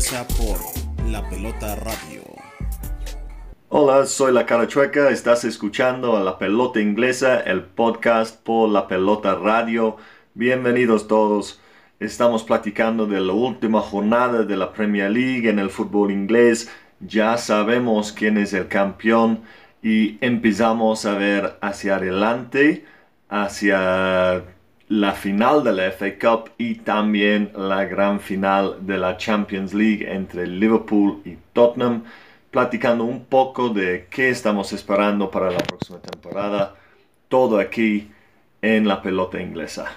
inglesa por La Pelota Radio. Hola, soy La Cara Chueca, estás escuchando a La Pelota Inglesa, el podcast por La Pelota Radio. Bienvenidos todos. Estamos platicando de la última jornada de la Premier League en el fútbol inglés. Ya sabemos quién es el campeón y empezamos a ver hacia adelante, hacia la final de la FA Cup y también la gran final de la Champions League entre Liverpool y Tottenham, platicando un poco de qué estamos esperando para la próxima temporada, todo aquí en la pelota inglesa.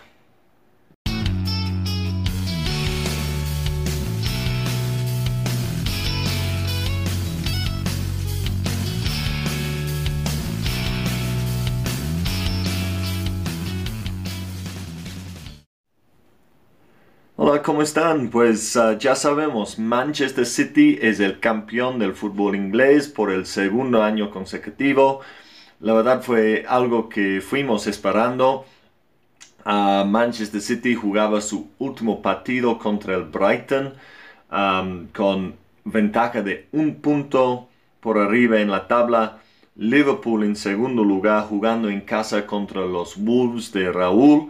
Hola, ¿cómo están? Pues uh, ya sabemos, Manchester City es el campeón del fútbol inglés por el segundo año consecutivo. La verdad fue algo que fuimos esperando. Uh, Manchester City jugaba su último partido contra el Brighton con ventaja de un punto por arriba en la tabla. Liverpool en segundo lugar jugando en casa contra los Wolves de Raúl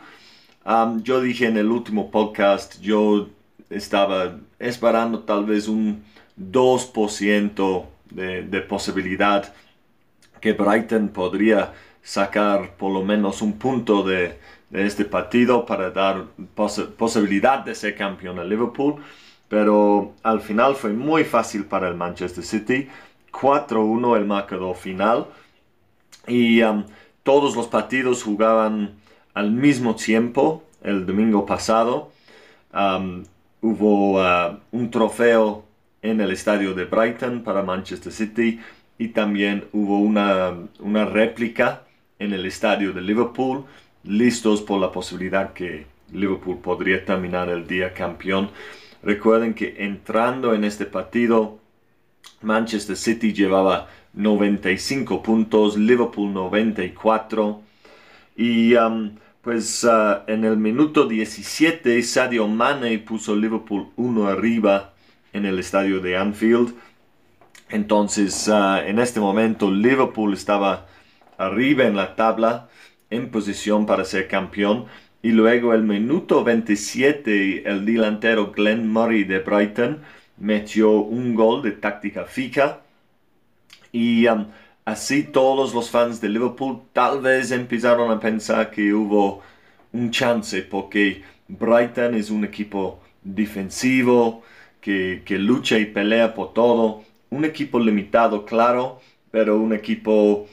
yo dije en el último podcast, yo estaba esperando tal vez un 2% de, de, posibilidad que Brighton podría sacar por lo menos un punto de, este partido para dar posibilidad de ser campeón a Liverpool. Pero al final fue muy fácil para el Manchester City. 4-1 el marcador final. Y todos los partidos jugaban al mismo tiempo, el domingo pasado, um, hubo uh, un trofeo en el estadio de Brighton para Manchester City y también hubo una, una réplica en el estadio de Liverpool, listos por la posibilidad que Liverpool podría terminar el día campeón. Recuerden que entrando en este partido, Manchester City llevaba 95 puntos, Liverpool 94 y pues uh, en el minuto 17 Sadio Mane puso Liverpool uno arriba en el estadio de Anfield. Entonces uh, en este momento Liverpool estaba arriba en la tabla en posición para ser campeón. Y luego el minuto 27 el delantero Glenn Murray de Brighton metió un gol de táctica fija. Y Así todos los fans de Liverpool tal vez empezaron a pensar que hubo un chance porque Brighton es un equipo defensivo que, que lucha y pelea por todo. Un equipo limitado, claro, pero un equipo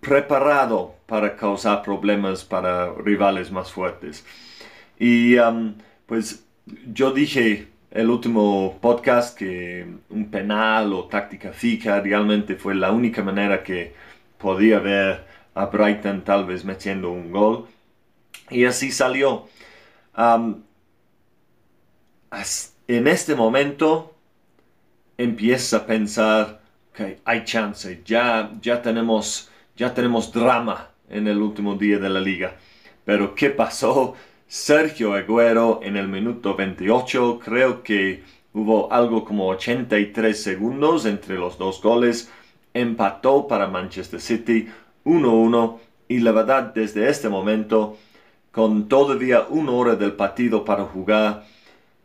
preparado para causar problemas para rivales más fuertes. Y um, pues yo dije el último podcast que un penal o táctica fija realmente fue la única manera que podía ver a Brighton tal vez metiendo un gol. Y así salió. en este momento empieza a pensar que hay chance, ya, ya, tenemos, ya tenemos drama en el último día de la liga. Pero ¿qué pasó? Sergio Agüero en el minuto 28, creo que hubo algo como 83 segundos entre los dos goles, empató para Manchester City 1-1 y la verdad desde este momento, con todavía una hora del partido para jugar,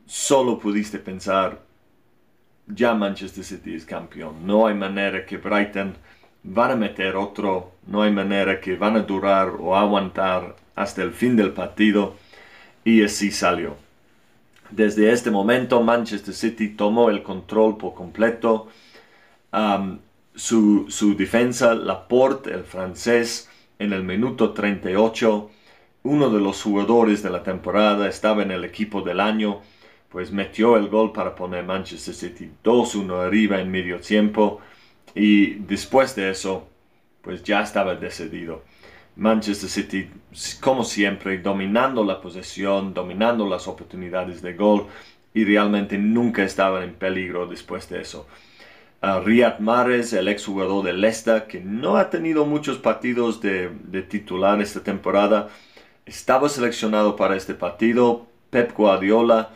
solo pudiste pensar, ya Manchester City es campeón, no hay manera que Brighton van a meter otro, no hay manera que van a durar o aguantar hasta el fin del partido y así salió. Desde este momento Manchester City tomó el control por completo. su, su, defensa, Laporte, el francés, en el minuto 38, uno de los jugadores de la temporada, estaba en el equipo del año, pues metió el gol para poner Manchester City 2-1 arriba en medio tiempo y después de eso, pues ya estaba decidido. Manchester City, como siempre, dominando la posesión, dominando las oportunidades de gol y realmente nunca estaban en peligro después de eso. Riyad Mahrez, el exjugador de Leicester, que no ha tenido muchos partidos de, titular esta temporada, estaba seleccionado para este partido. Pep Guardiola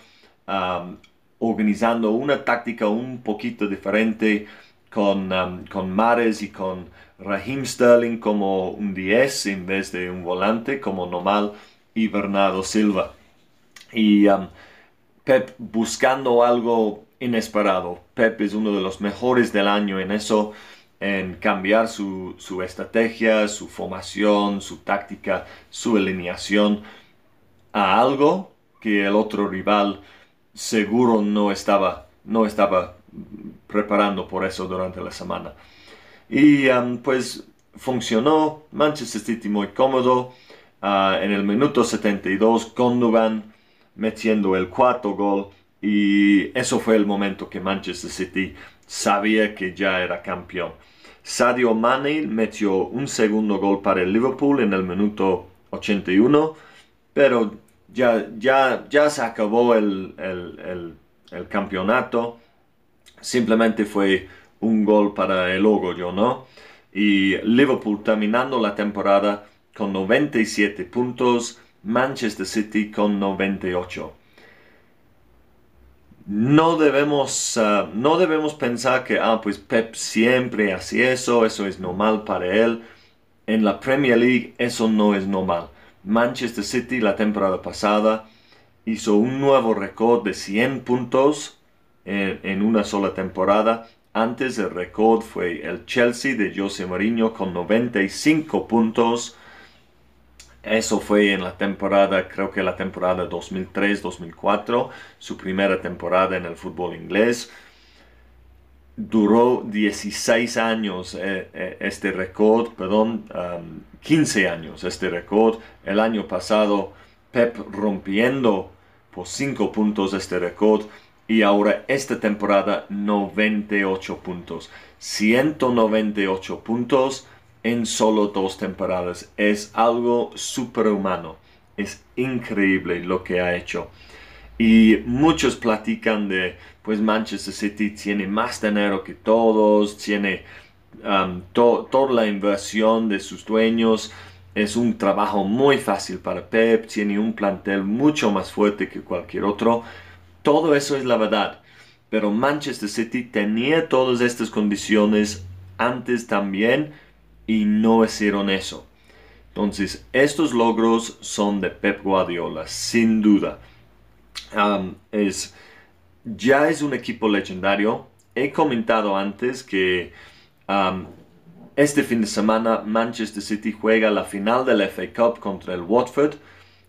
organizando una táctica un poquito diferente con, um, con Mares y con Raheem Sterling como un 10 en vez de un volante como normal y Bernardo Silva. Y um, Pep buscando algo inesperado. Pep es uno de los mejores del año en eso, en cambiar su, su estrategia, su formación, su táctica, su alineación a algo que el otro rival seguro no estaba, no estaba preparando por eso durante la semana. Y um, pues funcionó, Manchester City muy cómodo. Uh, en el minuto 72, Gundogan metiendo el cuarto gol. Y eso fue el momento que Manchester City sabía que ya era campeón. Sadio Mane metió un segundo gol para el Liverpool en el minuto 81, pero ya, ya, ya se acabó el, el campeonato. Simplemente fue un gol para el orgullo, ¿no? Y Liverpool terminando la temporada con 97 puntos, Manchester City con 98. No debemos, ah, no debemos pensar que, ah, pues Pep siempre hace eso, eso es normal para él. En la Premier League eso no es normal. Manchester City la temporada pasada hizo un nuevo récord de 100 puntos en, una sola temporada. Antes el récord fue el Chelsea de José Mourinho con 95 puntos. Eso fue en la temporada, creo que la temporada 2003-2004, su primera temporada en el fútbol inglés. Duró 16 años eh, eh, este récord, perdón, 15 años este récord. El año pasado Pep rompiendo por 5 puntos este récord y ahora esta temporada 98 puntos. 198 puntos en solo dos temporadas. Es algo superhumano. Es increíble lo que ha hecho. Y muchos platican de, pues Manchester City tiene más dinero que todos, tiene um, toda la inversión de sus dueños. Es un trabajo muy fácil para Pep, tiene un plantel mucho más fuerte que cualquier otro todo eso es la verdad. Pero Manchester City tenía todas estas condiciones antes también y no hicieron eso. Entonces, estos logros son de Pep Guardiola, sin duda. es, ya es un equipo legendario. He comentado antes que este fin de semana Manchester City juega la final del FA Cup contra el Watford.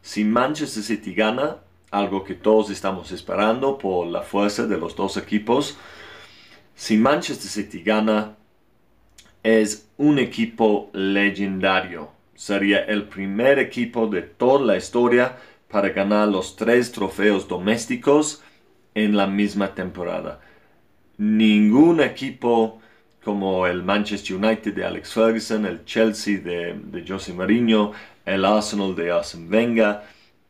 Si Manchester City gana, algo que todos estamos esperando por la fuerza de los dos equipos. Si Manchester City gana, es un equipo legendario. Sería el primer equipo de toda la historia para ganar los tres trofeos domésticos en la misma temporada. Ningún equipo como el Manchester United de Alex Ferguson, el Chelsea de, de José Mourinho, el Arsenal de Arsene Wenger,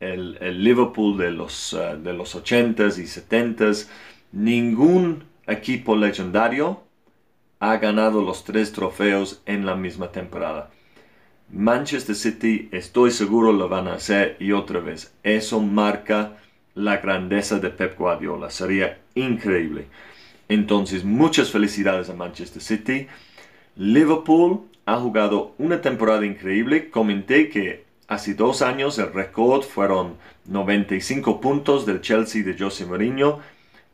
el, Liverpool de los, uh, de los 80s y 70s, ningún equipo legendario ha ganado los tres trofeos en la misma temporada. Manchester City, estoy seguro, lo van a hacer y otra vez. Eso marca la grandeza de Pep Guardiola. Sería increíble. Entonces, muchas felicidades a Manchester City. Liverpool ha jugado una temporada increíble. Comenté que Hace dos años el récord fueron 95 puntos del Chelsea de José Mourinho.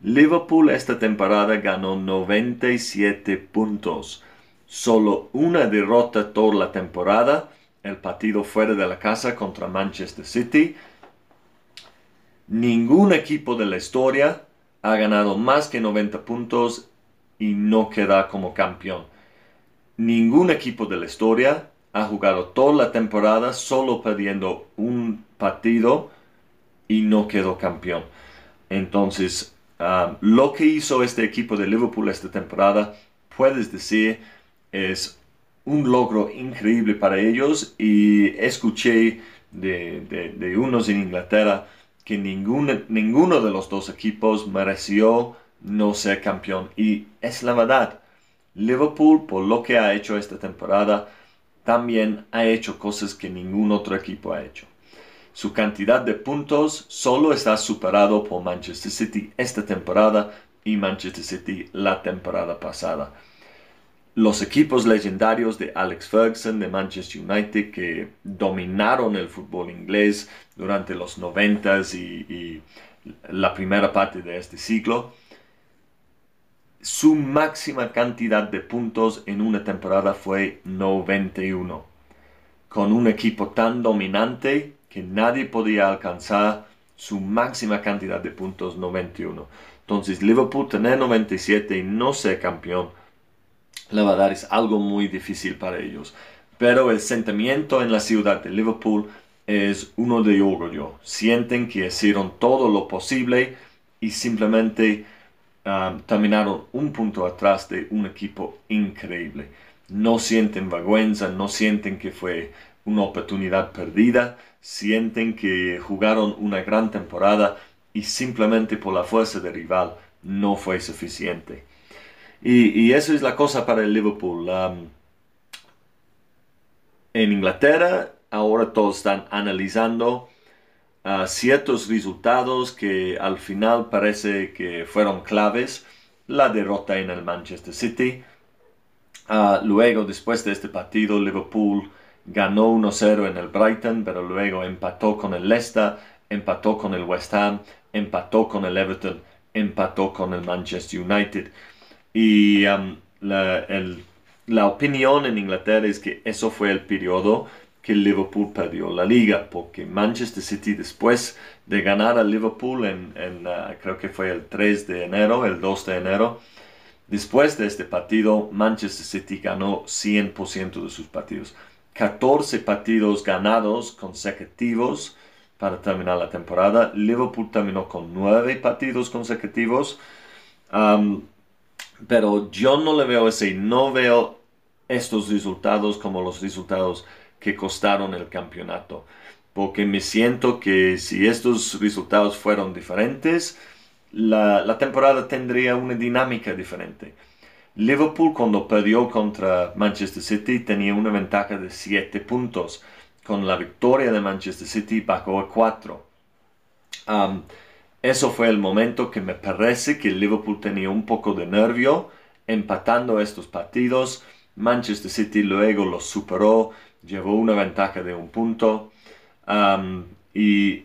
Liverpool esta temporada ganó 97 puntos. Solo una derrota toda la temporada, el partido fuera de la casa contra Manchester City. Ningún equipo de la historia ha ganado más que 90 puntos y no queda como campeón. Ningún equipo de la historia ha jugado toda la temporada solo perdiendo un partido y no quedó campeón. Entonces, um, lo que hizo este equipo de Liverpool esta temporada, puedes decir, es un logro increíble para ellos y escuché de, unos en Inglaterra que ninguno de los dos equipos mereció no ser campeón. Y es la verdad. Liverpool, por lo que ha hecho esta temporada, también ha hecho cosas que ningún otro equipo ha hecho. su cantidad de puntos solo está superado por Manchester City esta temporada y Manchester City la temporada pasada. Los equipos legendarios de Alex Ferguson de Manchester United que dominaron el fútbol inglés durante los 90 y, y la primera parte de este siglo, su máxima cantidad de puntos en una temporada fue 91. Con un equipo tan dominante que nadie podía alcanzar su máxima cantidad de puntos 91. Entonces Liverpool tener 97 y no ser campeón, la verdad es algo muy difícil para ellos. Pero el sentimiento en la ciudad de Liverpool es uno de orgullo. Sienten que hicieron todo lo posible y simplemente um, terminaron un punto atrás de un equipo increíble. No sienten vergüenza, no sienten que fue una oportunidad perdida, sienten que jugaron una gran temporada y simplemente por la fuerza del rival no fue suficiente. Y, eso es la cosa para el Liverpool. Um, en Inglaterra ahora todos están analizando ciertos resultados que al final parece que fueron claves. La derrota en el Manchester City. Uh, luego, después de este partido, Liverpool ganó 1-0 en el Brighton, pero luego empató con el Leicester, empató con el West Ham, empató con el Everton, empató con el Manchester United. Y um, la, opinión en Inglaterra es que eso fue el periodo que Liverpool perdió la liga, porque Manchester City después de ganar a Liverpool en, uh, creo que fue el 3 de enero, el 2 de enero, después de este partido, Manchester City ganó 100% de sus partidos. 14 partidos ganados consecutivos para terminar la temporada. Liverpool terminó con 9 partidos consecutivos. pero yo no le veo ese, no veo estos resultados como los resultados que costaron el campeonato. Porque me siento que si estos resultados fueron diferentes, la, temporada tendría una dinámica diferente. Liverpool cuando perdió contra Manchester City tenía una ventaja de 7 puntos. Con la victoria de Manchester City bajó a 4. Um, eso fue el momento que me parece que Liverpool tenía un poco de nervio empatando estos partidos. Manchester City luego los superó, llevó una ventaja de un punto. Um, y,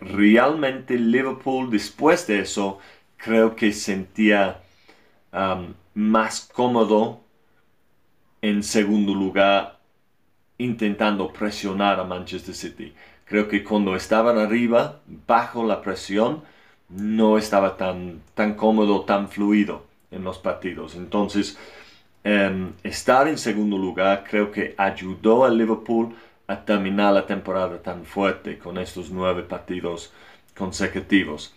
realmente Liverpool después de eso creo que sentía más cómodo en segundo lugar intentando presionar a Manchester City. Creo que cuando estaban arriba, bajo la presión, no estaba tan, tan cómodo, tan fluido en los partidos. Entonces, em, estar en segundo lugar creo que ayudó a Liverpool a terminar la temporada tan fuerte con estos nueve partidos consecutivos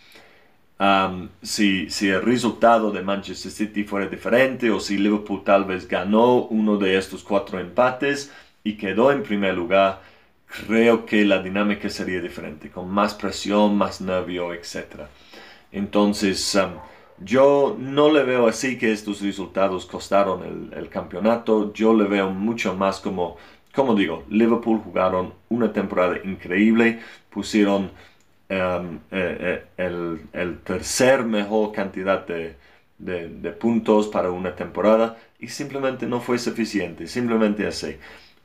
si, si, el resultado de Manchester City fuera diferente o si Liverpool tal vez ganó uno de estos cuatro empates y quedó en primer lugar, creo que la dinámica sería diferente, con más presión, más nervio, etc. Entonces, yo no le veo así que estos resultados costaron el, el, campeonato, yo le veo mucho más como, como digo, Liverpool jugaron una temporada increíble, pusieron Em, eh, eh, el, tercer mejor cantidad de, puntos para una temporada y simplemente no fue suficiente, simplemente así.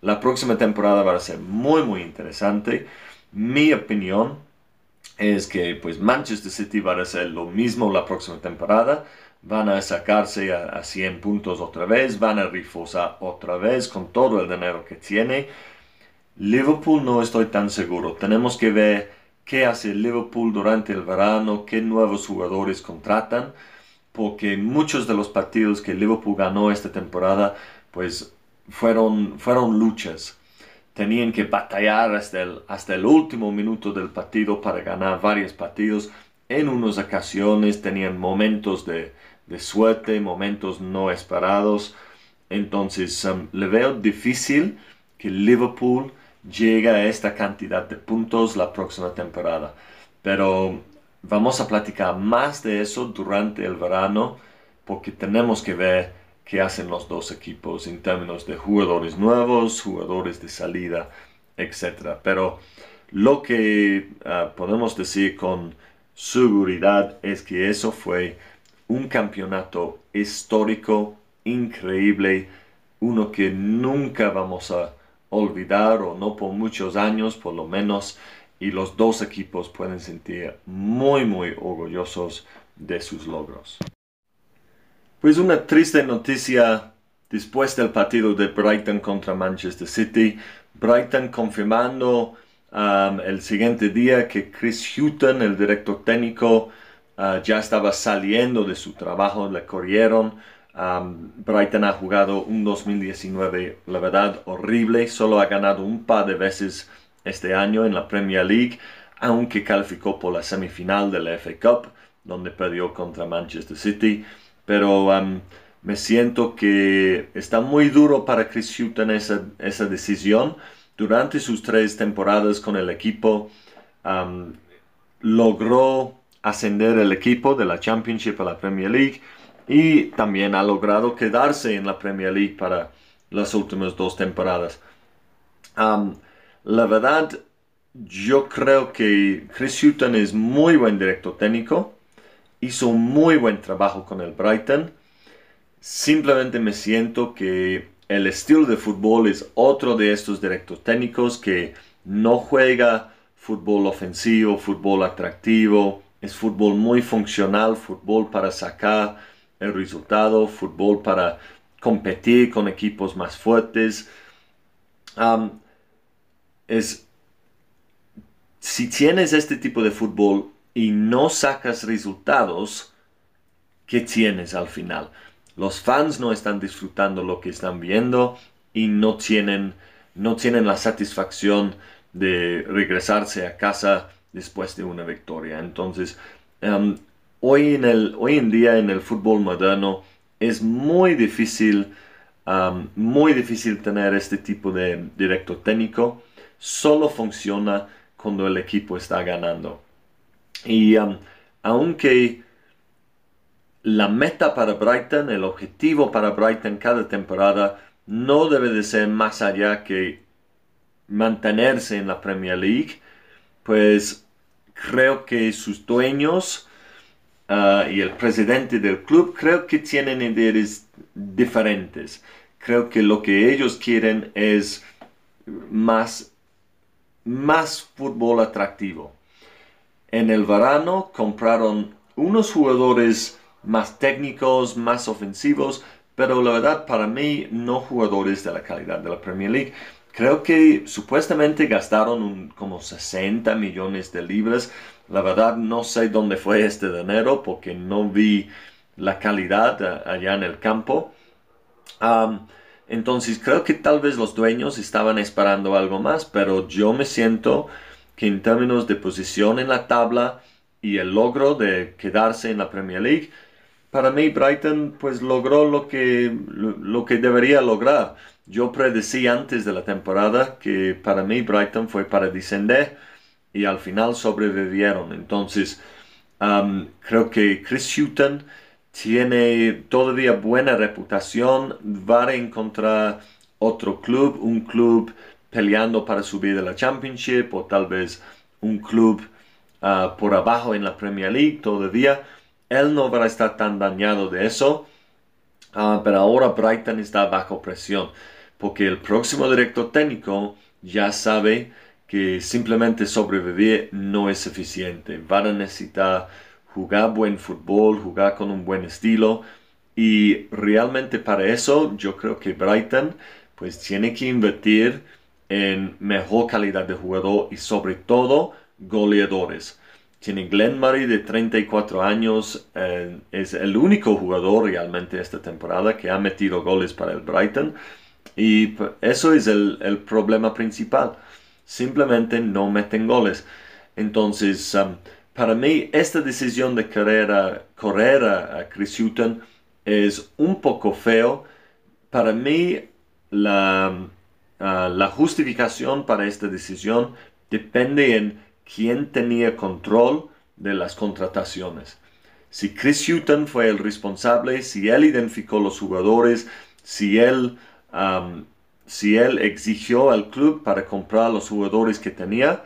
La próxima temporada va a ser muy muy interesante. Mi opinión es que pues Manchester City va a hacer lo mismo la próxima temporada. Van a sacarse a, a 100 puntos otra vez, van a reforzar otra vez con todo el dinero que tiene. Liverpool no estoy tan seguro. Tenemos que ver qué hace Liverpool durante el verano, qué nuevos jugadores contratan, porque muchos de los partidos que Liverpool ganó esta temporada, pues fueron, fueron luchas. Tenían que batallar hasta el, último minuto del partido para ganar varios partidos. En unas ocasiones tenían momentos de, suerte, momentos no esperados. Entonces um, le veo difícil que Liverpool llega a esta cantidad de puntos la próxima temporada. Pero vamos a platicar más de eso durante el verano porque tenemos que ver qué hacen los dos equipos en términos de jugadores nuevos, jugadores de salida, etc. Pero lo que ah, podemos decir con seguridad es que eso fue un campeonato histórico, increíble, uno que nunca vamos a olvidar o no por muchos años por lo menos y los dos equipos pueden sentir muy muy orgullosos de sus logros. Pues una triste noticia después del partido de Brighton contra Manchester City. Brighton confirmando um, el siguiente día que Chris Hutton, el director técnico, uh, ya estaba saliendo de su trabajo, le corrieron. Um, Brighton ha jugado un 2019, la verdad, horrible. Solo ha ganado un par de veces este año en la Premier League, aunque calificó por la semifinal de la FA Cup, donde perdió contra Manchester City. Pero um, me siento que está muy duro para Chris Hutton esa, esa decisión. Durante sus tres temporadas con el equipo, um, logró ascender el equipo de la Championship a la Premier League y también ha logrado quedarse en la Premier League para las últimas dos temporadas. la verdad, yo creo que Chris Hutton es muy buen director técnico, hizo un muy buen trabajo con el Brighton. Simplemente me siento que el estilo de fútbol es otro de estos directores técnicos que no juega fútbol ofensivo, fútbol atractivo, es fútbol muy funcional, fútbol para sacar el resultado, fútbol para competir con equipos más fuertes. es, si tienes este tipo de fútbol y no sacas resultados, ¿qué tienes al final? Los fans no están disfrutando lo que están viendo y no tienen, no tienen la satisfacción de regresarse a casa después de una victoria. Entonces, hoy, en el, hoy en día en el fútbol moderno es muy difícil, um, muy difícil tener este tipo de directo técnico. Solo funciona cuando el equipo está ganando. Y um, aunque la meta para Brighton, el objetivo para Brighton cada temporada no debe de ser más allá que mantenerse en la Premier League, pues creo que sus dueños ah, y el presidente del club creo que tienen ideas diferentes. Creo que lo que ellos quieren es más, más fútbol atractivo. En el verano compraron unos jugadores más técnicos, más ofensivos, pero la verdad para mí no jugadores de la calidad de la Premier League. Creo que supuestamente gastaron como 60 millones de libras. La verdad no sé dónde fue este dinero porque no vi la calidad allá en el campo. entonces creo que tal vez los dueños estaban esperando algo más, pero yo me siento que en términos de posición en la tabla y el logro de quedarse en la Premier League, para mí Brighton pues logró lo que, lo que debería lograr yo predecí antes de la temporada que para mí Brighton fue para descender y al final sobrevivieron. Entonces, creo que Chris Hutton tiene todavía buena reputación. Va a encontrar otro club, un club peleando para subir de la Championship o tal vez un club ah, por abajo en la Premier League todavía. Él no va a estar tan dañado de eso. Ah, pero ahora Brighton está bajo presión porque el próximo director técnico ya sabe que simplemente sobrevivir no es suficiente. Van a necesitar jugar buen fútbol, jugar con un buen estilo y realmente para eso yo creo que Brighton pues tiene que invertir en mejor calidad de jugador y sobre todo goleadores. Tiene Glenn Murray de 34 años, eh, es el único jugador realmente esta temporada que ha metido goles para el Brighton y eso es el, problema principal. Simplemente no meten goles. Entonces, um, para mí, esta decisión de querer correr a, Chris Hutton es un poco feo. Para mí, la, uh, la justificación para esta decisión depende en quién tenía control de las contrataciones. Si Chris Hutton fue el responsable, si él identificó los jugadores, si él si él exigió al club para comprar los jugadores que tenía,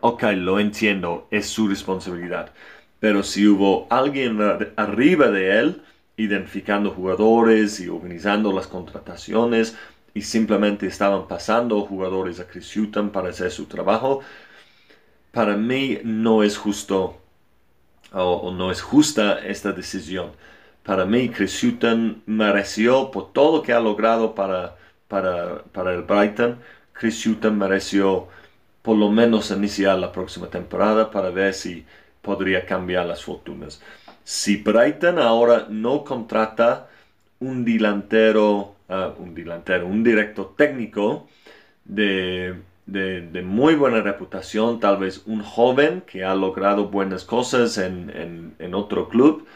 ok, lo entiendo, es su responsabilidad. Pero si hubo alguien arriba de él, identificando jugadores y organizando las contrataciones, y simplemente estaban pasando jugadores a Chris Hutton para hacer su trabajo, para mí no es justo o, no es justa esta decisión. Para mí, Chris Hutton mereció, por todo lo que ha logrado para, para, para el Brighton, Chris Hutton mereció por lo menos iniciar la próxima temporada para ver si podría cambiar las fortunas. Si Brighton ahora no contrata un delantero, un delantero, un director técnico de, de, muy buena reputación, tal vez un joven que ha logrado buenas cosas en, en, otro club,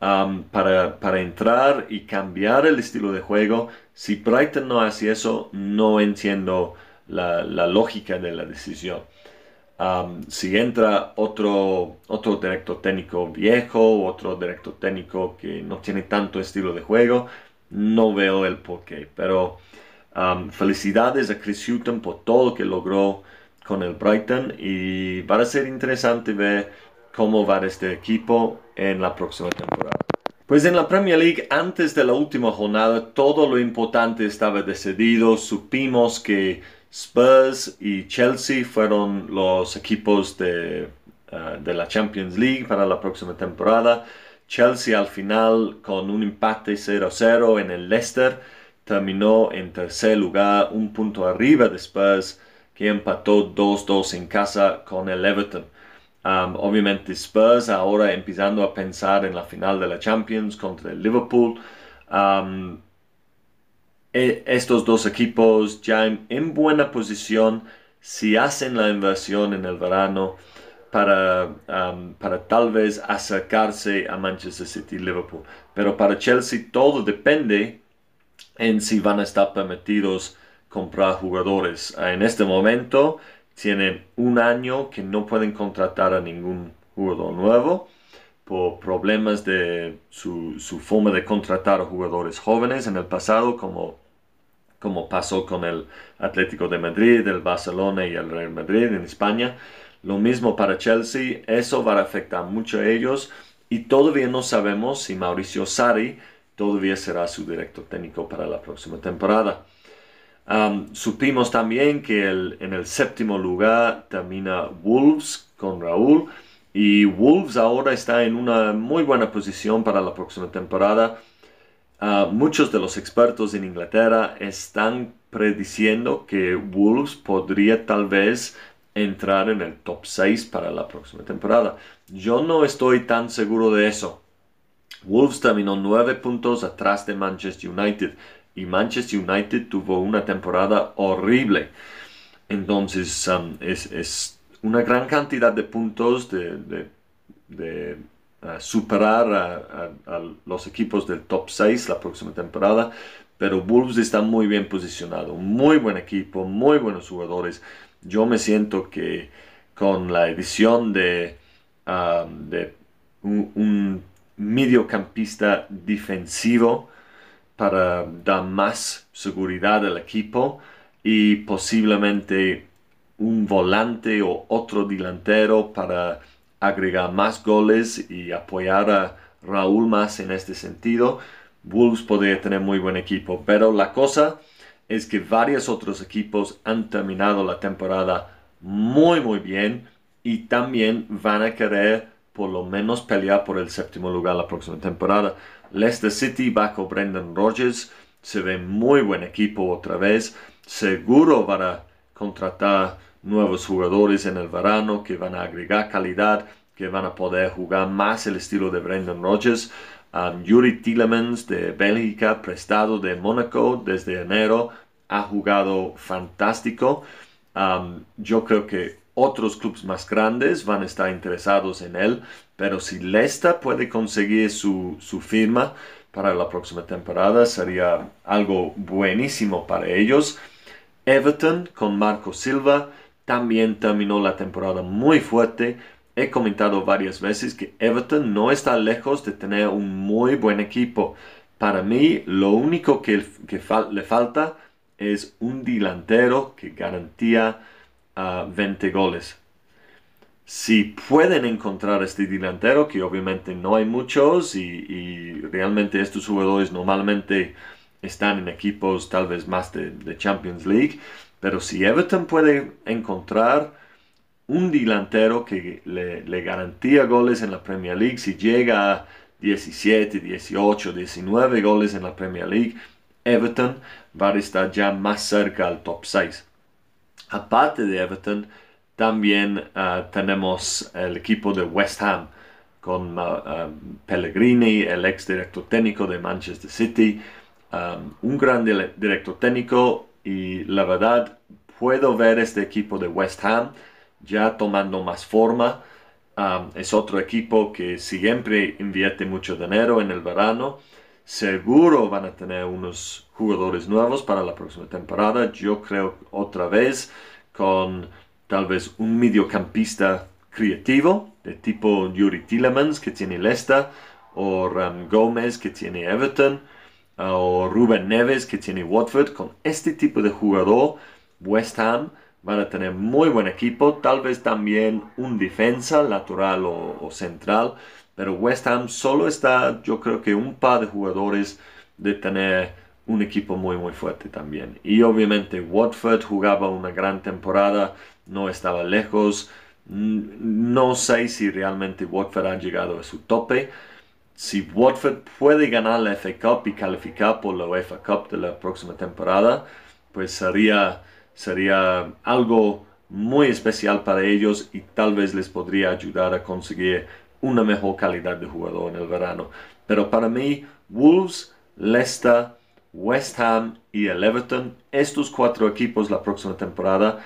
um, para, para, entrar y cambiar el estilo de juego. Si Brighton no hace eso, no entiendo la, la lógica de la decisión. Um, si entra otro, otro director técnico viejo, otro director técnico que no tiene tanto estilo de juego, no veo el porqué. Pero Um, felicidades a Chris Hutton por todo lo que logró con el Brighton y va a ser interesante ver cómo va este equipo en la próxima temporada. Pues en la Premier League, antes de la última jornada, todo lo importante estaba decidido. Supimos que Spurs y Chelsea fueron los equipos de, uh, de la Champions League para la próxima temporada. Chelsea al final con un empate 0-0 en el Leicester terminó en tercer lugar, un punto arriba de Spurs, que empató 2-2 en casa con el Everton. Um, obviamente Spurs ahora empezando a pensar en la final de la Champions contra el Liverpool. Um, e, estos dos equipos ya en, buena posición si hacen la inversión en el verano para, um, para tal vez acercarse a Manchester City y Liverpool. Pero para Chelsea todo depende en si van a estar permitidos comprar jugadores. En este momento tienen un año que no pueden contratar a ningún jugador nuevo por problemas de su, forma de contratar a jugadores jóvenes en el pasado, como, como pasó con el Atlético de Madrid, el Barcelona y el Real Madrid en España. Lo mismo para Chelsea, eso va a afectar mucho a ellos y todavía no sabemos si Mauricio Sarri todavía será su director técnico para la próxima temporada. supimos también que en el séptimo lugar termina Wolves con Raúl y Wolves ahora está en una muy buena posición para la próxima temporada. Ah, muchos de los expertos en Inglaterra están prediciendo que Wolves podría tal vez entrar en el top 6 para la próxima temporada. Yo no estoy tan seguro de eso. Wolves terminó nueve puntos atrás de Manchester United y Manchester United tuvo una temporada horrible. Entonces um, es, una gran cantidad de puntos de, uh, superar a, los equipos del top 6 la próxima temporada. Pero Wolves está muy bien posicionado, muy buen equipo, muy buenos jugadores. Yo me siento que con la edición de, um, de un mediocampista defensivo para dar más seguridad al equipo y posiblemente un volante o otro delantero para agregar más goles y apoyar a Raúl más en este sentido. Wolves podría tener muy buen equipo, pero la cosa es que varios otros equipos han terminado la temporada muy muy bien y también van a querer por lo menos pelear por el séptimo lugar la próxima temporada. Leicester City bajo Brendan Rodgers se ve muy buen equipo otra vez. Seguro van a contratar nuevos jugadores en el verano que van a agregar calidad, que van a poder jugar más el estilo de Brendan Rodgers. Um, Yuri Tillemans de Bélgica, prestado de Mónaco desde enero, ha jugado fantástico. Um, yo creo que otros clubes más grandes van a estar interesados en él, pero si Leicester puede conseguir su, firma para la próxima temporada, sería algo buenísimo para ellos. Everton con Marco Silva también terminó la temporada muy fuerte. He comentado varias veces que Everton no está lejos de tener un muy buen equipo. Para mí, lo único que, le falta es un delantero que garantía a 20 goles. si pueden encontrar este delantero, que obviamente no hay muchos y, realmente estos jugadores normalmente están en equipos tal vez más de, de, Champions League, pero si Everton puede encontrar un delantero que le, garantía goles en la Premier League, si llega a 17, 18, 19 goles en la Premier League, Everton va a estar ya más cerca al top 6. Aparte de Everton, también ah, tenemos el equipo de West Ham con ah, ah, Pellegrini, el ex director técnico de Manchester City, un gran director técnico y la verdad puedo ver este equipo de West Ham ya tomando más forma. es otro equipo que siempre invierte mucho dinero en el verano. Seguro van a tener unos jugadores nuevos para la próxima temporada. Yo creo otra vez con tal vez un mediocampista creativo de tipo Yuri Tillemans que tiene Leicester o Ram Gómez que tiene Everton o Ruben Neves que tiene Watford con este tipo de jugador West Ham van a tener muy buen equipo tal vez también un defensa lateral o, central pero West Ham solo está yo creo que un par de jugadores de tener un equipo muy muy fuerte también y obviamente Watford jugaba una gran temporada no estaba lejos. No sé si realmente Watford ha llegado a su tope. Si Watford puede ganar la FA Cup y calificar por la UEFA Cup de la próxima temporada, pues sería, sería algo muy especial para ellos y tal vez les podría ayudar a conseguir una mejor calidad de jugador en el verano. Pero para mí, Wolves, Leicester, West Ham y el Everton, estos cuatro equipos la próxima temporada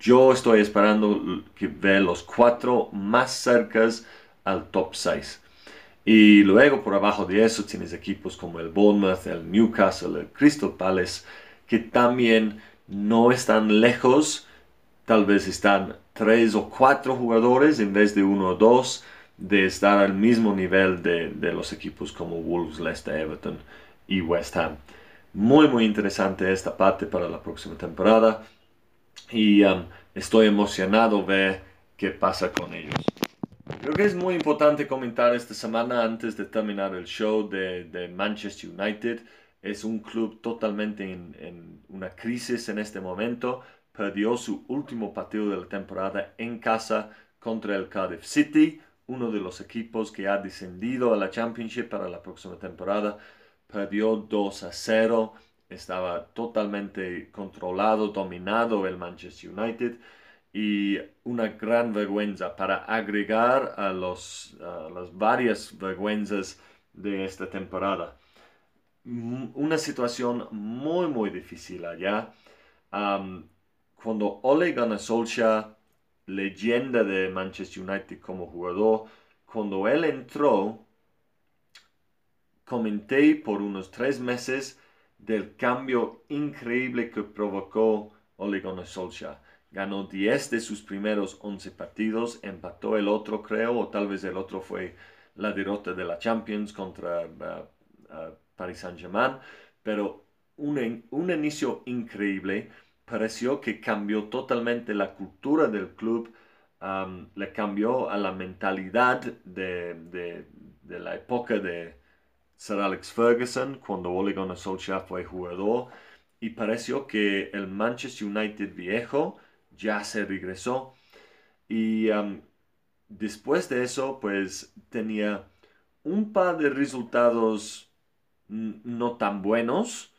yo estoy esperando que ver los cuatro más cercas al top 6. Y luego por abajo de eso tienes equipos como el Bournemouth, el Newcastle, el Crystal Palace, que también no están lejos, tal vez están tres o cuatro jugadores en vez de uno o dos de estar al mismo nivel de, los equipos como Wolves, Leicester, Everton y West Ham. Muy muy interesante esta parte para la próxima temporada y um, estoy emocionado ver qué pasa con ellos. Creo que es muy importante comentar esta semana antes de terminar el show de, Manchester United. Es un club totalmente en, una crisis en este momento. Perdió su último partido de la temporada en casa contra el Cardiff City, uno de los equipos que ha descendido a la Championship para la próxima temporada. Perdió 2 a 0 estaba totalmente controlado, dominado el Manchester United y una gran vergüenza para agregar a, los, las varias vergüenzas de esta temporada. Una situación muy, muy difícil allá. cuando Ole Gunnar Solskjaer, leyenda de Manchester United como jugador, cuando él entró, comenté por unos tres meses del cambio increíble que provocó Ole Gunnar Solskjaer. Ganó 10 de sus primeros 11 partidos, empató el otro creo, o tal vez el otro fue la derrota de la Champions contra uh, uh, Paris Saint-Germain, pero un, un, inicio increíble, pareció que cambió totalmente la cultura del club, le cambió a la mentalidad de la época de, Sir Alex Ferguson cuando Ole Gunnar Solskjaer fue jugador y pareció que el Manchester United viejo ya se regresó. Y después de eso pues tenía un par de resultados no tan buenos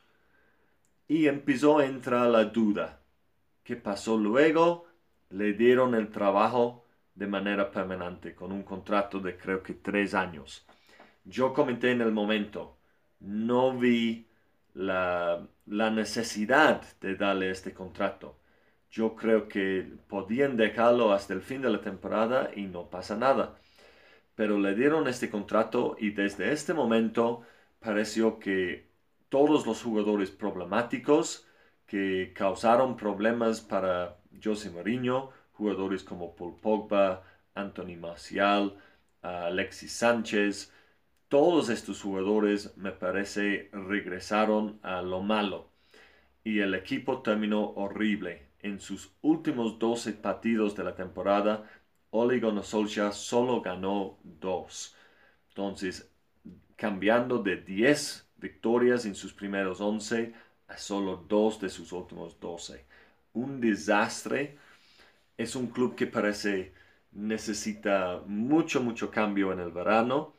y empezó a entrar la duda. ¿Qué pasó luego? Le dieron el trabajo de manera permanente con un contrato de creo que tres años yo comenté en el momento, no vi la, necesidad de darle este contrato. Yo creo que podían dejarlo hasta el fin de la temporada y no pasa nada. Pero le dieron este contrato y desde este momento pareció que todos los jugadores problemáticos que causaron problemas para José Mourinho, jugadores como Paul Pogba, Anthony Marcial, Alexis Sánchez, todos estos jugadores me parece regresaron a lo malo y el equipo terminó horrible. En sus últimos 12 partidos de la temporada Ole Gunnar solo ganó dos. Entonces, cambiando de 10 victorias en sus primeros 11 a solo dos de sus últimos 12. Un desastre. Es un club que parece necesita mucho, mucho cambio en el verano.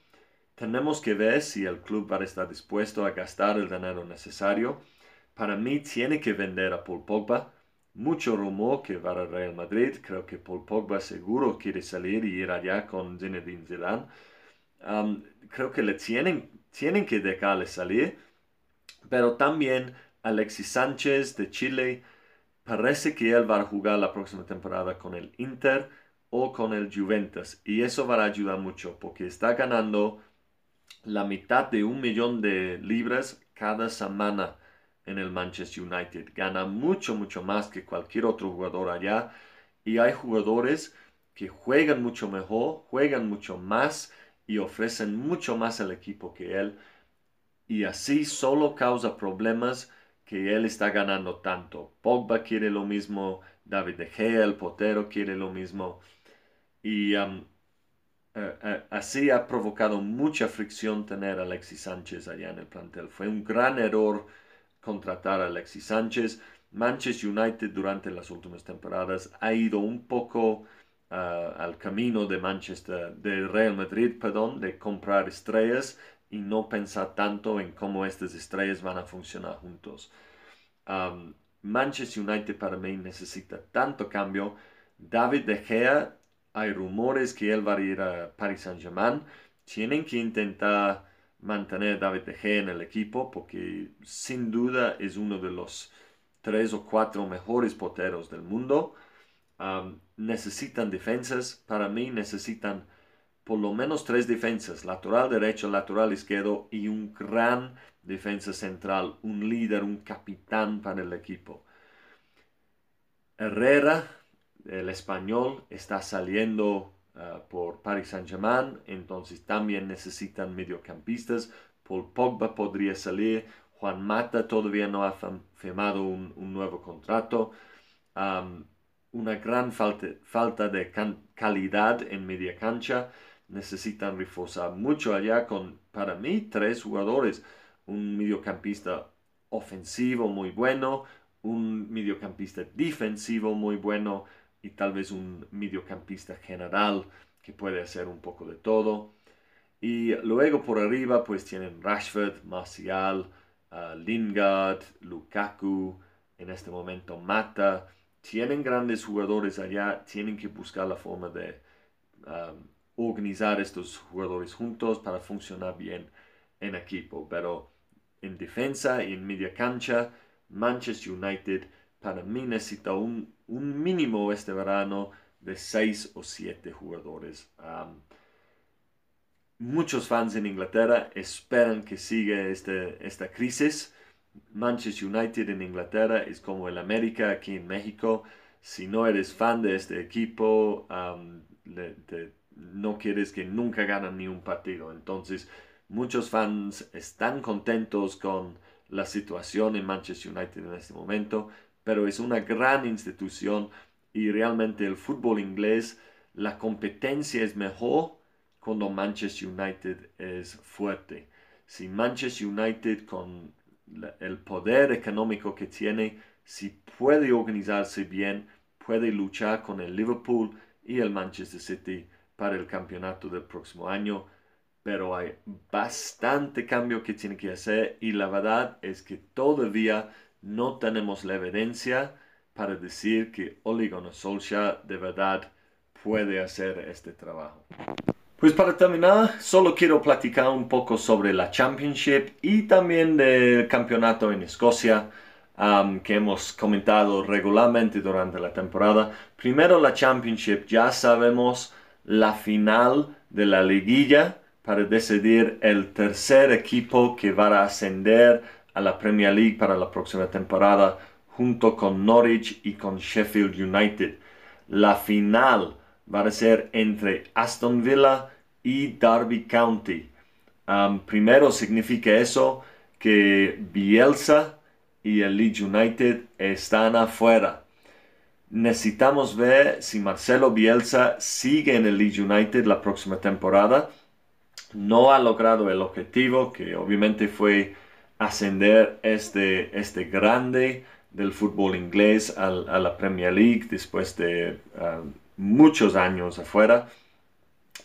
Tenemos que ver si el club va a estar dispuesto a gastar el dinero necesario. Para mí tiene que vender a Paul Pogba. Mucho rumor que va al Real Madrid. Creo que Paul Pogba seguro quiere salir y ir allá con Zinedine Zidane. Creo que le tienen, tienen que dejarle salir. Pero también Alexis Sánchez de Chile. Parece que él va a jugar la próxima temporada con el Inter o con el Juventus. Y eso va a ayudar mucho porque está ganando la mitad de un millón de libras cada semana en el Manchester United. Gana mucho, mucho más que cualquier otro jugador allá. Y hay jugadores que juegan mucho mejor, juegan mucho más y ofrecen mucho más al equipo que él. Y así solo causa problemas que él está ganando tanto. Pogba quiere lo mismo, David De Gea, el portero, quiere lo mismo. Y um, eh, eh, así ha provocado mucha fricción tener a Alexis Sánchez allá en el plantel. Fue un gran error contratar a Alexis Sánchez. Manchester United durante las últimas temporadas ha ido un poco uh, al camino de Manchester, de Real Madrid, perdón, de comprar estrellas y no pensar tanto en cómo estas estrellas van a funcionar juntos. Manchester United para mí necesita tanto cambio. David De Gea hay rumores que él va a ir a Paris Saint-Germain. Tienen que intentar mantener a David De Gea en el equipo porque sin duda es uno de los tres o cuatro mejores porteros del mundo. Necesitan defensas. Para mí necesitan por lo menos tres defensas, lateral derecho, lateral izquierdo y un gran defensa central, un líder, un capitán para el equipo. Herrera el español está saliendo ah, por Paris Saint-Germain, entonces también necesitan mediocampistas. Paul Pogba podría salir. Juan Mata todavía no ha firmado un, nuevo contrato. Una gran falta, falta de calidad en media cancha. Necesitan reforzar mucho allá con, para mí, tres jugadores. Un mediocampista ofensivo muy bueno, un mediocampista defensivo muy bueno y tal vez un mediocampista general que puede hacer un poco de todo. Y luego por arriba pues tienen Rashford, Martial, uh, Lingard, Lukaku, en este momento Mata. Tienen grandes jugadores allá, tienen que buscar la forma de um, organizar estos jugadores juntos para funcionar bien en equipo. Pero en defensa y en media cancha, Manchester United para mí necesita un, mínimo este verano de 6 o 7 jugadores. muchos fans en Inglaterra esperan que siga este, esta crisis. Manchester United en Inglaterra es como el América aquí en México. Si no eres fan de este equipo, no quieres que nunca ganen ni un partido. Entonces, muchos fans están contentos con la situación en Manchester United en este momento, pero es una gran institución y realmente el fútbol inglés, la competencia es mejor cuando Manchester United es fuerte. Si Manchester United con el poder económico que tiene, si puede organizarse bien, puede luchar con el Liverpool y el Manchester City para el campeonato del próximo año, pero hay bastante cambio que tiene que hacer y la verdad es que todavía no tenemos la evidencia para decir que Ole Solskjaer de verdad puede hacer este trabajo. Pues para terminar, solo quiero platicar un poco sobre la Championship y también del campeonato en Escocia que hemos comentado regularmente durante la temporada. Primero la Championship, ya sabemos la final de la liguilla para decidir el tercer equipo que va a ascender a la Premier League para la próxima temporada junto con Norwich y con Sheffield United. La final va a ser entre Aston Villa y Derby County. primero significa eso que Bielsa y el Leeds United están afuera. necesitamos ver si Marcelo Bielsa sigue en el Leeds United la próxima temporada. No ha logrado el objetivo, que obviamente fue ascender este, este grande del fútbol inglés a, la Premier League después de um, muchos años afuera.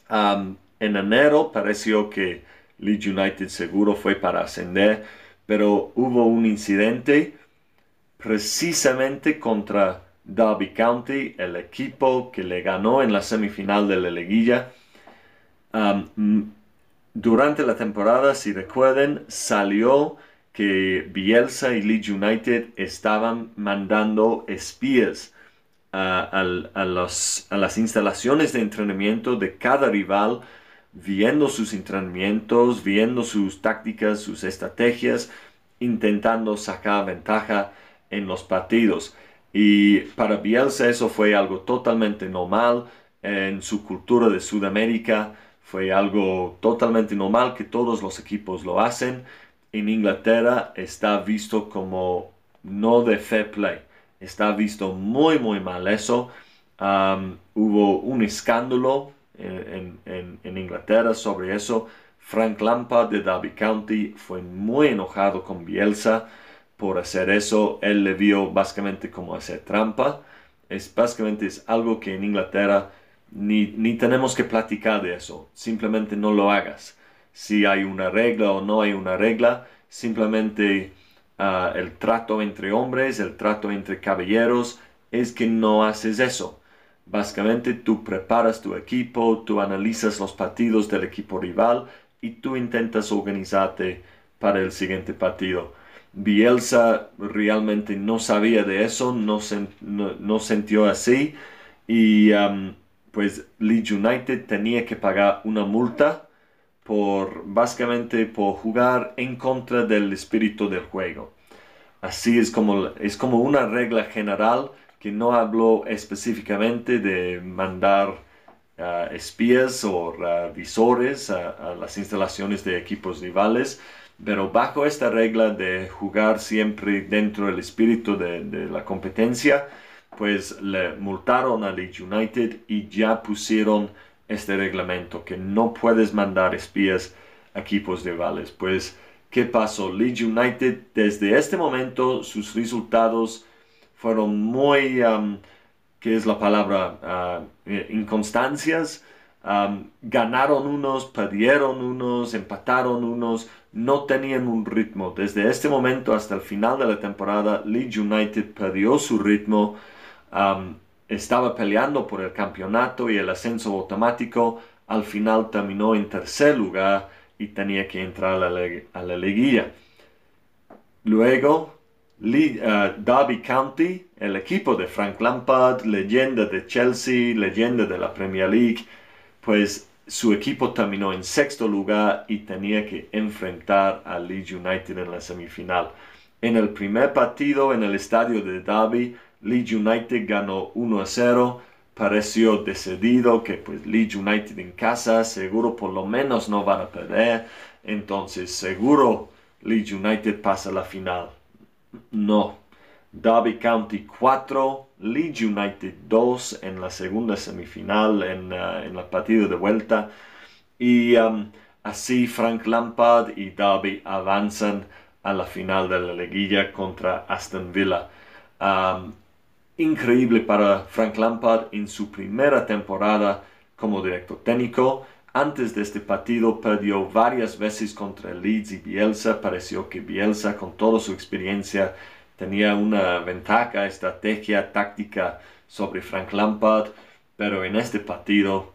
En enero pareció que Leeds United seguro fue para ascender, pero hubo un incidente precisamente contra Derby County, el equipo que le ganó en la semifinal de la liguilla. Durante la temporada, si recuerden, salió que Bielsa y Leeds United estaban mandando espías a, las instalaciones de entrenamiento de cada rival, viendo sus entrenamientos, viendo sus tácticas, sus estrategias, intentando sacar ventaja en los partidos. Y para Bielsa eso fue algo totalmente normal en su cultura de Sudamérica. Fue algo totalmente normal que todos los equipos lo hacen. En Inglaterra está visto como no de fair play. Está visto muy, muy mal eso. hubo un escándalo en, en, Inglaterra sobre eso. Frank Lampard de Derby County fue muy enojado con Bielsa por hacer eso. Él le vio básicamente como hacer trampa. Es básicamente es algo que en Inglaterra ni, ni tenemos que platicar de eso. Simplemente no lo hagas. Si hay una regla o no hay una regla, simplemente ah, el trato entre hombres, el trato entre caballeros, es que no haces eso. Básicamente tú preparas tu equipo, tú analizas los partidos del equipo rival y tú intentas organizarte para el siguiente partido. Bielsa realmente no sabía de eso, no, no, sintió así y pues Leeds United tenía que pagar una multa por básicamente por jugar en contra del espíritu del juego. Así es como, es como una regla general que no habló específicamente de mandar uh, espías o uh, visores a las instalaciones de equipos rivales, pero bajo esta regla de jugar siempre dentro del espíritu de, la competencia, pues le multaron a Leeds United y ya pusieron este reglamento que no puedes mandar espías a equipos rivales. Pues, ¿qué pasó? Leeds United desde este momento sus resultados fueron muy, um, ¿qué es la palabra? Uh, inconstancias. Um, ganaron unos, perdieron unos, empataron unos, no tenían un ritmo. Desde este momento hasta el final de la temporada, Leeds United perdió su ritmo. Estaba peleando por el campeonato y el ascenso automático. Al final terminó en tercer lugar y tenía que entrar a la, a la liguilla. Luego, uh, Derby County, el equipo de Frank Lampard, leyenda de Chelsea, leyenda de la Premier League, pues su equipo terminó en sexto lugar y tenía que enfrentar a Leeds United en la semifinal. En el primer partido en el estadio de Derby, Leeds United ganó 1 a 0. Pareció decidido que pues Leeds United en casa seguro por lo menos no van a perder. Entonces seguro Leeds United pasa a la final. No. Derby County 4, Leeds United 2 en la segunda semifinal, en, uh, en el partido de vuelta. Y um, así Frank Lampard y Derby avanzan a la final de la liguilla contra Aston Villa. Um, increíble para Frank Lampard en su primera temporada como director técnico. Antes de este partido perdió varias veces contra Leeds y Bielsa. Pareció que Bielsa, con toda su experiencia, tenía una ventaja, estrategia, táctica sobre Frank Lampard, pero en este partido,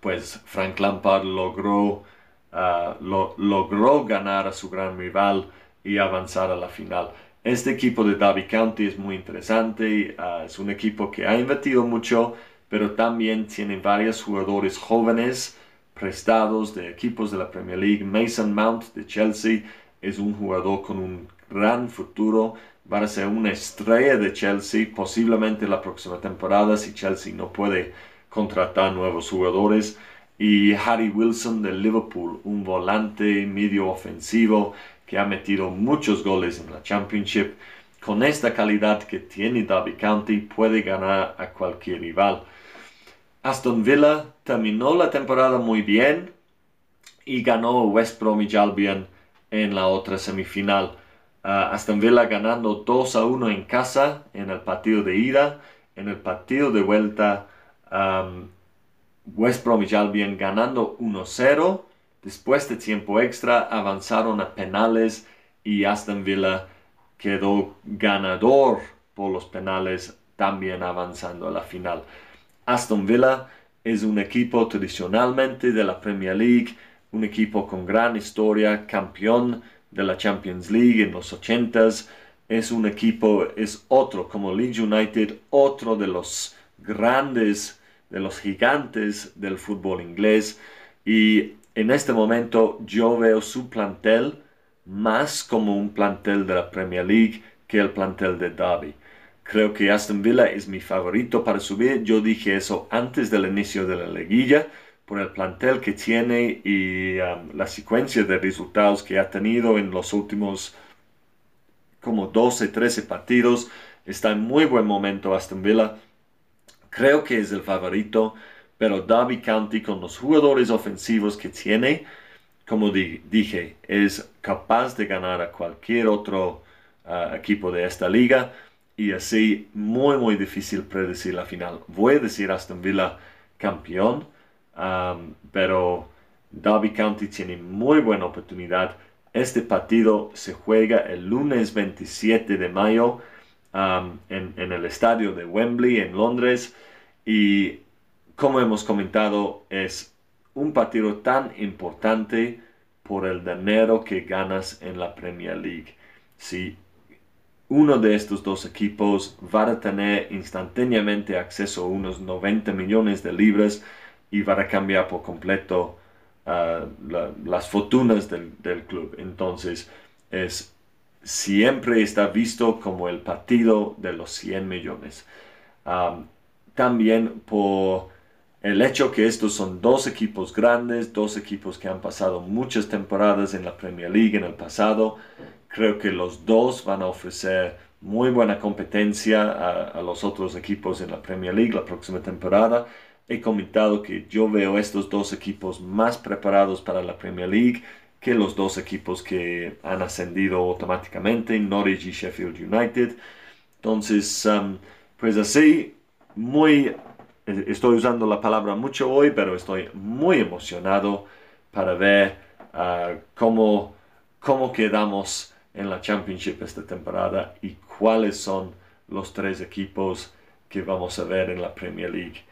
pues Frank Lampard logró, ah, logró ganar a su gran rival y avanzar a la final. Este equipo de Derby County es muy interesante, uh, es un equipo que ha invertido mucho, pero también tiene varios jugadores jóvenes prestados de equipos de la Premier League. Mason Mount de Chelsea es un jugador con un gran futuro, va a ser una estrella de Chelsea, posiblemente la próxima temporada si Chelsea no puede contratar nuevos jugadores. Y Harry Wilson de Liverpool, un volante medio ofensivo que ha metido muchos goles en la Championship con esta calidad que tiene Derby County puede ganar a cualquier rival. Aston Villa terminó la temporada muy bien y ganó West Bromwich Albion en la otra semifinal. Ah, Aston Villa ganando 2 a 1 en casa en el partido de ida. En el partido de vuelta, West Bromwich Albion ganando 1-0. Después de tiempo extra avanzaron a penales y Aston Villa quedó ganador por los penales, también avanzando a la final. Aston Villa es un equipo tradicionalmente de la Premier League, un equipo con gran historia, campeón de la Champions League en los 80s. Es un equipo, es otro, como Leeds United, otro de los grandes, de los gigantes del fútbol inglés. Y en este momento yo veo su plantel más como un plantel de la Premier League que el plantel de Derby. Creo que Aston Villa es mi favorito para subir. Yo dije eso antes del inicio de la liguilla por el plantel que tiene y um, la secuencia de resultados que ha tenido en los últimos como 12, 13 partidos. Está en muy buen momento Aston Villa. Creo que es el favorito, pero Derby County con los jugadores ofensivos que tiene, como dije, es capaz de ganar a cualquier otro uh, equipo de esta liga y así muy muy difícil predecir la final. Voy a decir Aston Villa campeón, pero Derby County tiene muy buena oportunidad. Este partido se juega el lunes 27 de mayo en, en el estadio de Wembley en Londres y como hemos comentado es un partido tan importante por el dinero que ganas en la Premier League. Si uno de estos dos equipos va a tener instantáneamente acceso a unos 90 millones de libras y va a cambiar por completo uh, las fortunas del, club. Entonces, es siempre está visto como el partido de los 100 millones. Um, también por el hecho que estos son dos equipos grandes, dos equipos que han pasado muchas temporadas en la Premier League en el pasado, creo que los dos van a ofrecer muy buena competencia a, los otros equipos en la Premier League la próxima temporada. He comentado que yo veo estos dos equipos más preparados para la Premier League que los dos equipos que han ascendido automáticamente, Norwich y Sheffield United. Entonces, um, pues así, muy estoy usando la palabra mucho hoy, pero estoy muy emocionado para ver ah, cómo, cómo quedamos en la Championship esta temporada y cuáles son los tres equipos que vamos a ver en la Premier League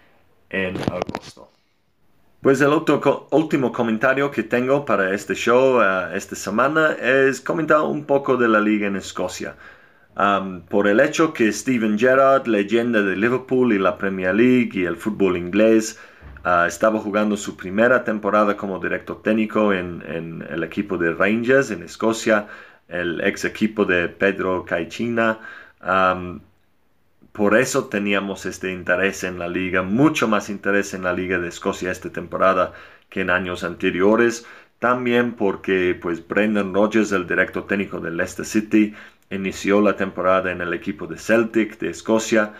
en agosto. Pues el otro último comentario que tengo para este show ah, esta semana es comentar un poco de la liga en Escocia por el hecho que Steven Gerrard, leyenda de Liverpool y la Premier League y el fútbol inglés, ah, estaba jugando su primera temporada como director técnico en, el equipo de Rangers en Escocia, el ex equipo de Pedro Caixinha. por eso teníamos este interés en la liga, mucho más interés en la liga de Escocia esta temporada que en años anteriores. También porque pues Brendan Rodgers, el director técnico de Leicester City, inició la temporada en el equipo de Celtic de Escocia,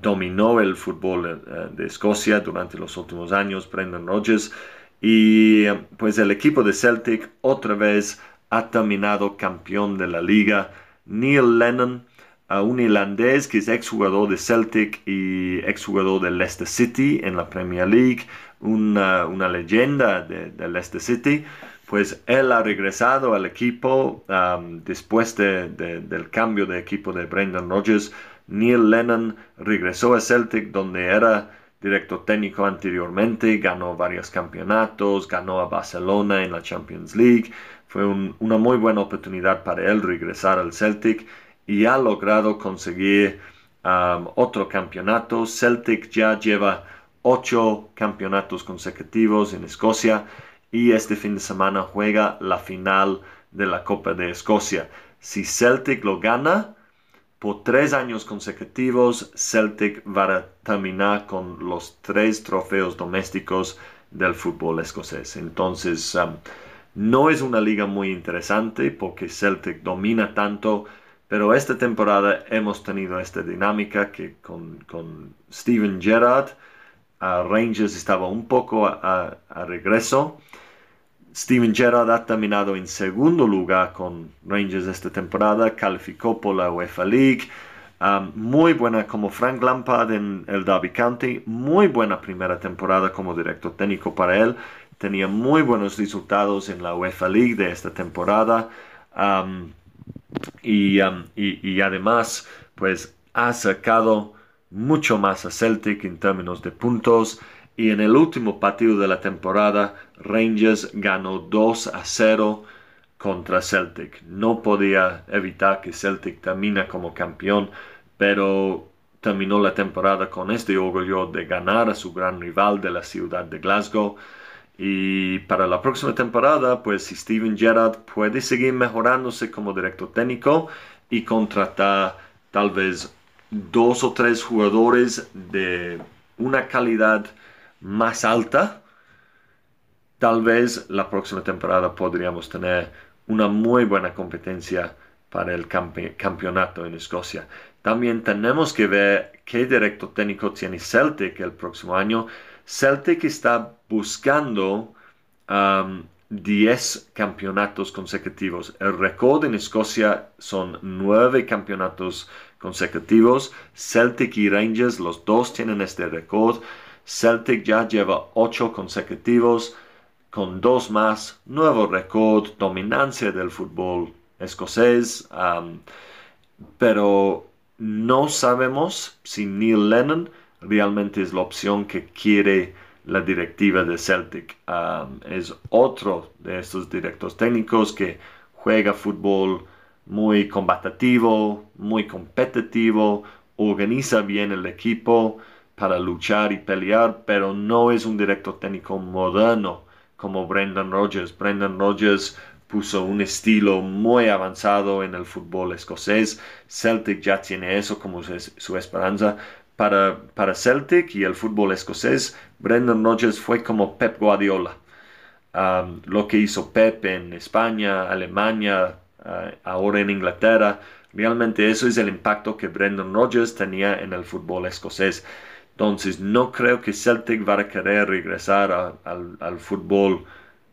dominó el fútbol eh, de Escocia durante los últimos años, Brendan Rodgers, y pues el equipo de Celtic otra vez ha terminado campeón de la liga. Neil Lennon, un irlandés que es exjugador de Celtic y exjugador de Leicester City en la Premier League, una, leyenda de, de Leicester City, pues él ha regresado al equipo después del cambio de equipo de Brendan Rodgers. Neil Lennon regresó a Celtic donde era director técnico anteriormente, ganó varios campeonatos, ganó a Barcelona en la Champions League. Fue una muy buena oportunidad para él regresar al Celtic y ha logrado conseguir otro campeonato. Celtic ya lleva ocho campeonatos consecutivos en Escocia y este fin de semana juega la final de la Copa de Escocia. Si Celtic lo gana, por tres años consecutivos, Celtic va a terminar con los tres trofeos domésticos del fútbol escocés. Entonces, um, no es una liga muy interesante porque Celtic domina tanto, Pero esta temporada hemos tenido esta dinámica que con, con Steven Gerrard, Rangers estaba un poco a, regreso. Steven Gerrard ha terminado en segundo lugar con Rangers esta temporada, calificó por la UEFA League. Um, muy buena como Frank Lampard en el Derby County, muy buena primera temporada como director técnico para él, tenía muy buenos resultados en la UEFA League de esta temporada. Um, Um, y, además, pues ha sacado mucho más a Celtic en términos de puntos. Y en el último partido de la temporada, Rangers ganó 2 a 0 contra Celtic. No podía evitar que Celtic termine como campeón, pero terminó la temporada con este orgullo de ganar a su gran rival de la ciudad de Glasgow. Y para la próxima temporada, pues si Steven Gerrard puede seguir mejorándose como director técnico y contratar tal vez dos o tres jugadores de una calidad más alta, tal vez la próxima temporada podríamos tener una muy buena competencia para el campeonato en Escocia. También tenemos que ver qué director técnico tiene Celtic el próximo año Celtic está buscando 10 um, campeonatos consecutivos. El récord en Escocia son 9 campeonatos consecutivos. Celtic y Rangers, los dos tienen este récord. Celtic ya lleva 8 consecutivos. Con dos más, nuevo récord, dominancia del fútbol escocés. Pero no sabemos si Neil Lennon realmente es la opción que quiere la directiva de Celtic. Es otro de estos directores técnicos que juega fútbol muy combativo, muy competitivo, organiza bien el equipo para luchar y pelear, pero no es un director técnico moderno como Brendan Rodgers. Brendan Rodgers puso un estilo muy avanzado en el fútbol escocés. Celtic ya tiene eso como su esperanza, para, Celtic y el fútbol escocés, Brendan Rodgers fue como Pep Guardiola. Lo que hizo Pep en España, Alemania, uh, ahora en Inglaterra, realmente eso es el impacto que Brendan Rodgers tenía en el fútbol escocés. Entonces no creo que Celtic va a querer regresar al, al, fútbol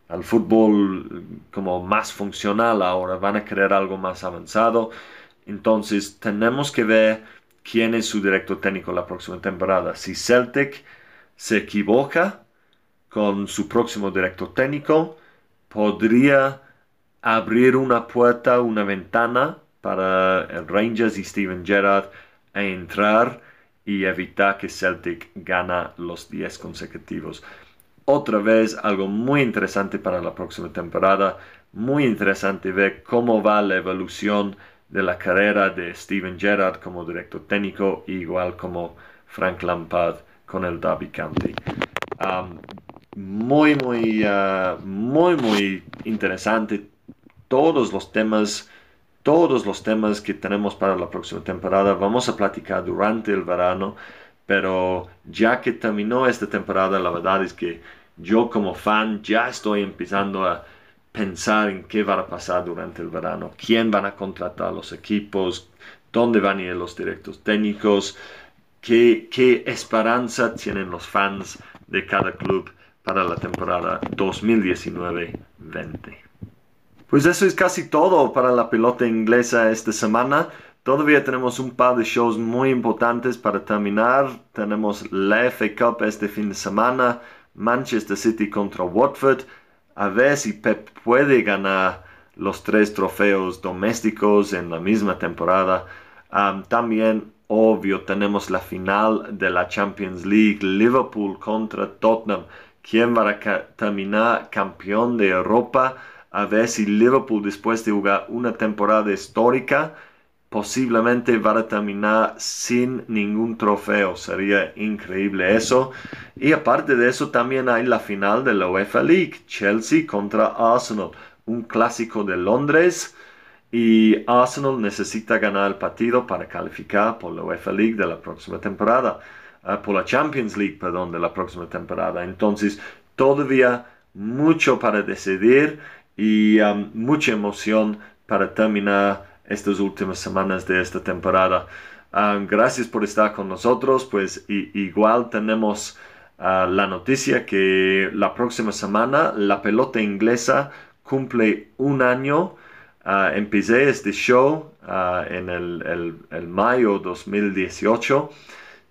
al fútbol como más funcional ahora, van a querer algo más avanzado. Entonces tenemos que ver quién es su director técnico la próxima temporada. Si Celtic se equivoca con su próximo director técnico, podría abrir una puerta, una ventana para el Rangers y Steven Gerrard a entrar y evitar que Celtic gana los 10 consecutivos. Otra vez algo muy interesante para la próxima temporada, muy interesante ver cómo va la evolución de la carrera de Steven Gerrard como director técnico, igual como Frank Lampard con el Derby County. muy, muy, uh, muy, muy interesante. Todos los temas, todos los temas que tenemos para la próxima temporada. Vamos a platicar durante el verano, pero ya que terminó esta temporada, la verdad es que yo como fan ya estoy empezando a pensar en qué va a pasar durante el verano, quién van a contratar los equipos, dónde van a ir los directos técnicos, qué, qué esperanza tienen los fans de cada club para la temporada 2019-20. Pues eso es casi todo para la pelota inglesa esta semana. Todavía tenemos un par de shows muy importantes para terminar. Tenemos la FA Cup este fin de semana, Manchester City contra Watford a ver si Pep puede ganar los tres trofeos domésticos en la misma temporada. también, obvio, tenemos la final de la Champions League, Liverpool contra Tottenham. ¿Quién va a terminar campeón de Europa? A ver si Liverpool, después de jugar una temporada histórica, posiblemente va a terminar sin ningún trofeo. Sería increíble eso. Y aparte de eso, también hay la final de la UEFA League, Chelsea contra Arsenal, un clásico de Londres. Y Arsenal necesita ganar el partido para calificar por la UEFA League de la próxima temporada, ah, por la Champions League, perdón, de la próxima temporada. Entonces, todavía mucho para decidir y mucha emoción para terminar estas últimas semanas de esta temporada. Ah, gracias por estar con nosotros, pues igual tenemos ah, la noticia que la próxima semana la pelota inglesa cumple un año. empecé este show en el, el, el, mayo 2018,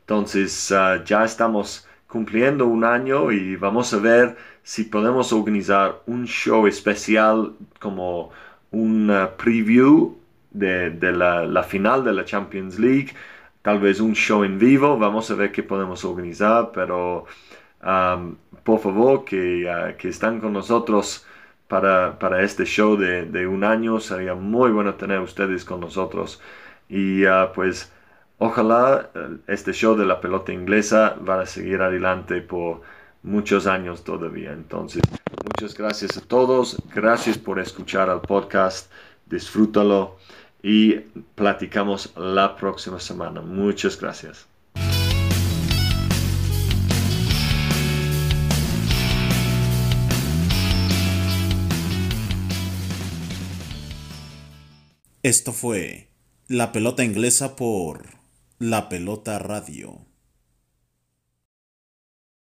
entonces ya estamos cumpliendo un año y vamos a ver si podemos organizar un show especial como un preview de, la, final de la Champions League, tal vez un show en vivo, vamos a ver qué podemos organizar, pero um, por favor que, uh, que, están con nosotros para, este show de, un año, sería muy bueno tener ustedes con nosotros. Y uh, pues ojalá uh, este show de la pelota inglesa va a seguir adelante por muchos años todavía. Entonces, muchas gracias a todos. Gracias por escuchar al podcast. Disfrútalo y platicamos la próxima semana. Muchas gracias. Esto fue La Pelota Inglesa por La Pelota Radio.